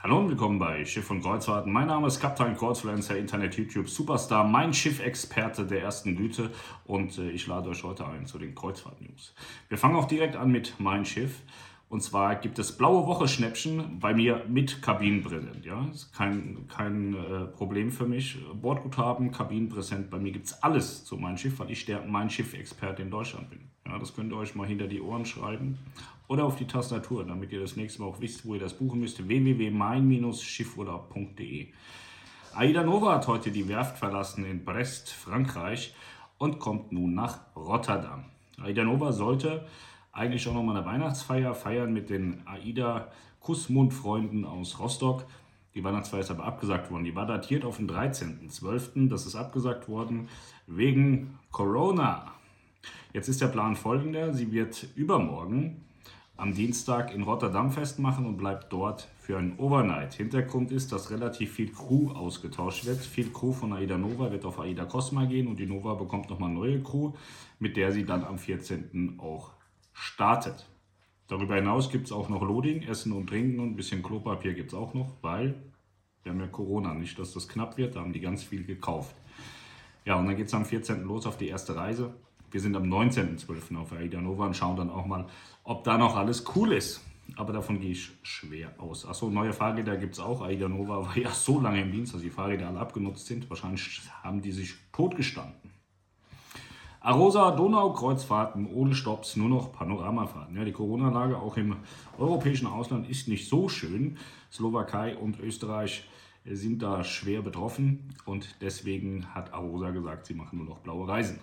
Hallo und willkommen bei Schiff und Kreuzfahrten. Mein Name ist Kapitän Kreuzfluencer, Internet-YouTube-Superstar, mein Schiffexperte der ersten Güte und äh, ich lade euch heute ein zu den Kreuzfahrt-News. Wir fangen auch direkt an mit Mein Schiff. Und zwar gibt es blaue Woche-Schnäppchen bei mir mit Kabinenpräsent. Ja, ist kein, kein äh, Problem für mich. Bordguthaben, Kabinenpräsent, bei mir gibt es alles zu meinem Schiff, weil ich der Mein Schiff-Experte in Deutschland bin. Ja, das könnt ihr euch mal hinter die Ohren schreiben oder auf die Tastatur, damit ihr das nächste Mal auch wisst, wo ihr das buchen müsst. www.mein-schiffurlaub.de Aida Nova hat heute die Werft verlassen in Brest, Frankreich und kommt nun nach Rotterdam. Aida Nova sollte eigentlich auch noch mal eine Weihnachtsfeier feiern mit den AIDA Kussmund-Freunden aus Rostock. Die Weihnachtsfeier ist aber abgesagt worden. Die war datiert auf den 13.12. Das ist abgesagt worden wegen Corona. Jetzt ist der Plan folgender. Sie wird übermorgen am Dienstag in Rotterdam festmachen und bleibt dort für ein Overnight. Hintergrund ist, dass relativ viel Crew ausgetauscht wird. Viel Crew von AIDA Nova wird auf AIDA Cosma gehen und die Nova bekommt nochmal neue Crew, mit der sie dann am 14. auch startet. Darüber hinaus gibt es auch noch Loading, Essen und Trinken und ein bisschen Klopapier gibt es auch noch, weil wir haben ja Corona, nicht dass das knapp wird, da haben die ganz viel gekauft. Ja, und dann geht es am 14. los auf die erste Reise. Wir sind am 19.12. auf Aida Nova und schauen dann auch mal, ob da noch alles cool ist. Aber davon gehe ich schwer aus. Achso, neue Fahrräder gibt es auch. Aida Nova war ja so lange im Dienst, dass die Fahrräder alle abgenutzt sind. Wahrscheinlich haben die sich totgestanden. Arosa Donau-Kreuzfahrten ohne Stopps, nur noch Panoramafahrten. Ja, die Corona-Lage auch im europäischen Ausland ist nicht so schön. Slowakei und Österreich sind da schwer betroffen und deswegen hat Arosa gesagt, sie machen nur noch blaue Reisen.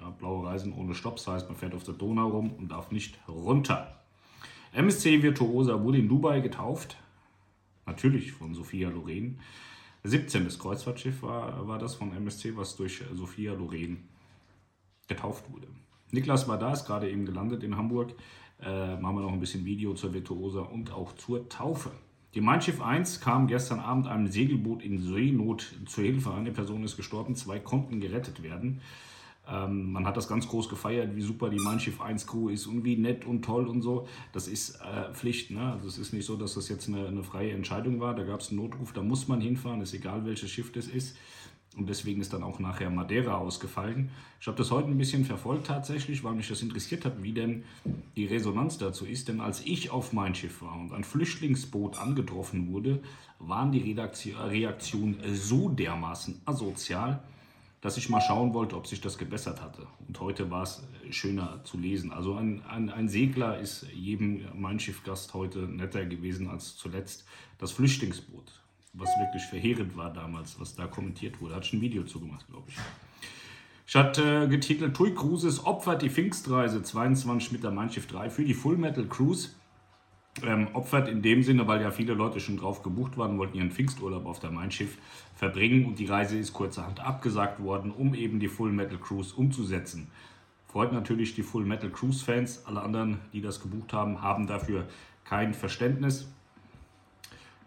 Ja, blaue Reisen ohne Stopps heißt, man fährt auf der Donau rum und darf nicht runter. MSC Virtuosa wurde in Dubai getauft. Natürlich von Sophia Loren. 17. Kreuzfahrtschiff war, war das von MSC, was durch Sophia Loren getauft wurde. Niklas war da, ist gerade eben gelandet in Hamburg. Äh, machen wir noch ein bisschen Video zur Virtuosa und auch zur Taufe. Die Mein Schiff 1 kam gestern Abend einem Segelboot in Seenot zur Hilfe. Eine Person ist gestorben, zwei konnten gerettet werden. Ähm, man hat das ganz groß gefeiert, wie super die Mein Schiff 1 Crew ist und wie nett und toll und so. Das ist äh, Pflicht. Ne? Also es ist nicht so, dass das jetzt eine, eine freie Entscheidung war. Da gab es einen Notruf, da muss man hinfahren, ist egal welches Schiff das ist. Und deswegen ist dann auch nachher Madeira ausgefallen. Ich habe das heute ein bisschen verfolgt tatsächlich, weil mich das interessiert hat, wie denn die Resonanz dazu ist. Denn als ich auf mein Schiff war und ein Flüchtlingsboot angetroffen wurde, waren die Reaktionen so dermaßen asozial, dass ich mal schauen wollte, ob sich das gebessert hatte. Und heute war es schöner zu lesen. Also ein, ein, ein Segler ist jedem Mein Schiffgast heute netter gewesen als zuletzt das Flüchtlingsboot, was wirklich verheerend war damals, was da kommentiert wurde. Hat schon ein Video zugemacht, glaube ich. Ich hatte äh, getitelt Tui Cruises opfert die Pfingstreise 22 mit der Mein Schiff 3 für die Full Metal Cruise ähm, opfert in dem Sinne, weil ja viele Leute schon drauf gebucht waren, wollten ihren Pfingsturlaub auf der Main Schiff verbringen und die Reise ist kurzerhand abgesagt worden, um eben die Full Metal Cruise umzusetzen. Freut natürlich die Full Metal Cruise Fans, alle anderen, die das gebucht haben, haben dafür kein Verständnis.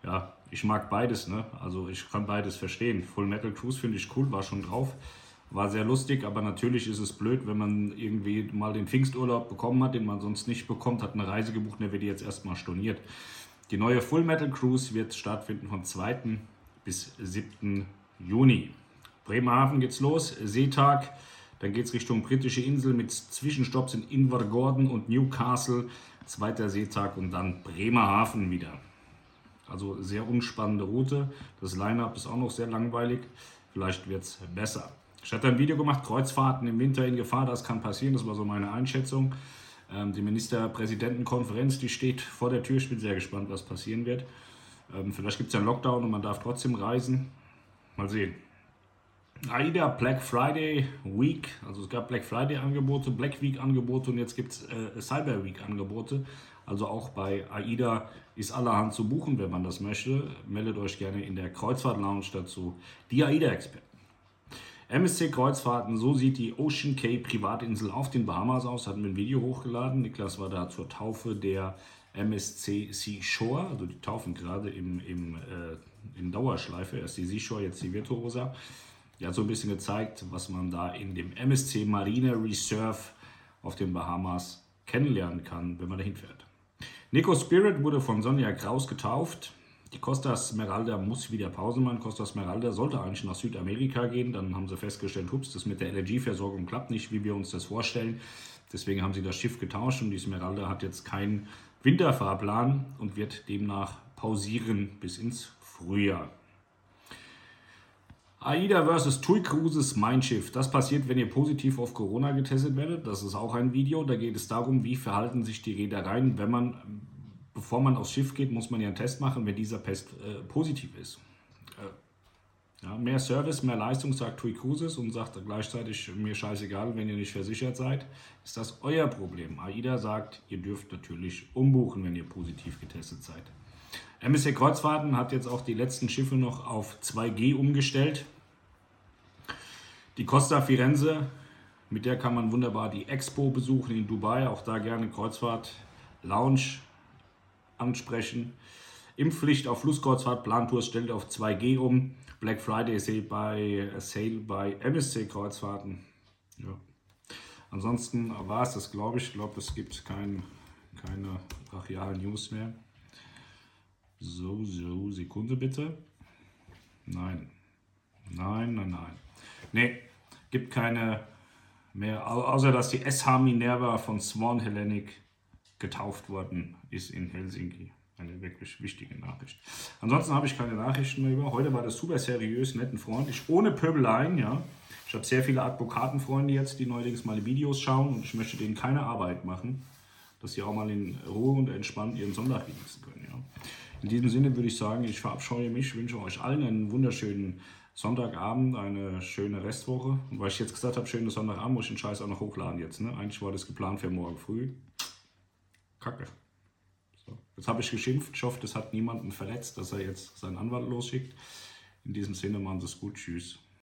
Ja, ich mag beides, ne? Also ich kann beides verstehen. Full Metal Cruise finde ich cool, war schon drauf. War sehr lustig, aber natürlich ist es blöd, wenn man irgendwie mal den Pfingsturlaub bekommen hat, den man sonst nicht bekommt, hat eine Reise gebucht und der wird jetzt erstmal storniert. Die neue Full Metal Cruise wird stattfinden vom 2. bis 7. Juni. Bremerhaven geht's los, Seetag. Dann geht es Richtung britische Insel mit Zwischenstopps in Invergordon und Newcastle. Zweiter Seetag und dann Bremerhaven wieder. Also sehr unspannende Route. Das Line-Up ist auch noch sehr langweilig. Vielleicht wird es besser. Ich hatte ein Video gemacht, Kreuzfahrten im Winter in Gefahr, das kann passieren, das war so meine Einschätzung. Ähm, die Ministerpräsidentenkonferenz, die steht vor der Tür, ich bin sehr gespannt, was passieren wird. Ähm, vielleicht gibt es ja einen Lockdown und man darf trotzdem reisen. Mal sehen. AIDA Black Friday Week, also es gab Black Friday Angebote, Black Week Angebote und jetzt gibt es äh, Cyber Week Angebote. Also auch bei AIDA ist allerhand zu buchen, wenn man das möchte. Meldet euch gerne in der Kreuzfahrt Lounge dazu. Die AIDA-Experten. MSC Kreuzfahrten, so sieht die Ocean Cay Privatinsel auf den Bahamas aus. Hatten wir ein Video hochgeladen. Niklas war da zur Taufe der MSC Seashore. Also die taufen gerade im, im, äh, in Dauerschleife. Erst die Seashore, jetzt die Virtuosa. Die hat so ein bisschen gezeigt, was man da in dem MSC Marine Reserve auf den Bahamas kennenlernen kann, wenn man dahin fährt. Nico Spirit wurde von Sonja Kraus getauft. Die Costa Smeralda muss wieder Pause machen. Costa Smeralda sollte eigentlich nach Südamerika gehen. Dann haben sie festgestellt, hups, das mit der Energieversorgung klappt nicht, wie wir uns das vorstellen. Deswegen haben sie das Schiff getauscht und die Smeralda hat jetzt keinen Winterfahrplan und wird demnach pausieren bis ins Frühjahr. AIDA versus TUI Cruises Mein Schiff. Das passiert, wenn ihr positiv auf Corona getestet werdet. Das ist auch ein Video. Da geht es darum, wie verhalten sich die Reedereien, wenn man, bevor man aufs Schiff geht, muss man ja einen Test machen, wenn dieser Test äh, positiv ist. Äh, ja, mehr Service, mehr Leistung, sagt TUI Cruises und sagt gleichzeitig, mir scheißegal, wenn ihr nicht versichert seid, ist das euer Problem. AIDA sagt, ihr dürft natürlich umbuchen, wenn ihr positiv getestet seid. MSC Kreuzfahrten hat jetzt auch die letzten Schiffe noch auf 2G umgestellt. Die Costa Firenze, mit der kann man wunderbar die Expo besuchen in Dubai, auch da gerne Kreuzfahrt Lounge ansprechen. Impfpflicht auf Flusskreuzfahrt, Plantours stellt auf 2G um. Black Friday Sale bei, Sale bei MSC Kreuzfahrten. Ja. Ansonsten war es das, glaube ich. Ich glaube, es gibt kein, keine brachialen News mehr. So, so, Sekunde bitte. Nein. Nein, nein, nein. Nee, gibt keine mehr, außer dass die SH Minerva von Swan Hellenic getauft worden ist in Helsinki. Eine wirklich wichtige Nachricht. Ansonsten habe ich keine Nachrichten mehr über. Heute war das super seriös, netten freundlich, ohne Pöbeleien, ja. Ich habe sehr viele Advokatenfreunde jetzt, die neuerdings meine Videos schauen und ich möchte denen keine Arbeit machen, dass sie auch mal in Ruhe und entspannt ihren Sonntag genießen können, ja. In diesem Sinne würde ich sagen, ich verabscheue mich, wünsche euch allen einen wunderschönen Sonntagabend, eine schöne Restwoche. Und weil ich jetzt gesagt habe, schönen Sonntagabend, muss ich den Scheiß auch noch hochladen jetzt. Ne? Eigentlich war das geplant für morgen früh. Kacke. So. Jetzt habe ich geschimpft. Ich hoffe, das hat niemanden verletzt, dass er jetzt seinen Anwalt losschickt. In diesem Sinne, machen Sie es gut. Tschüss.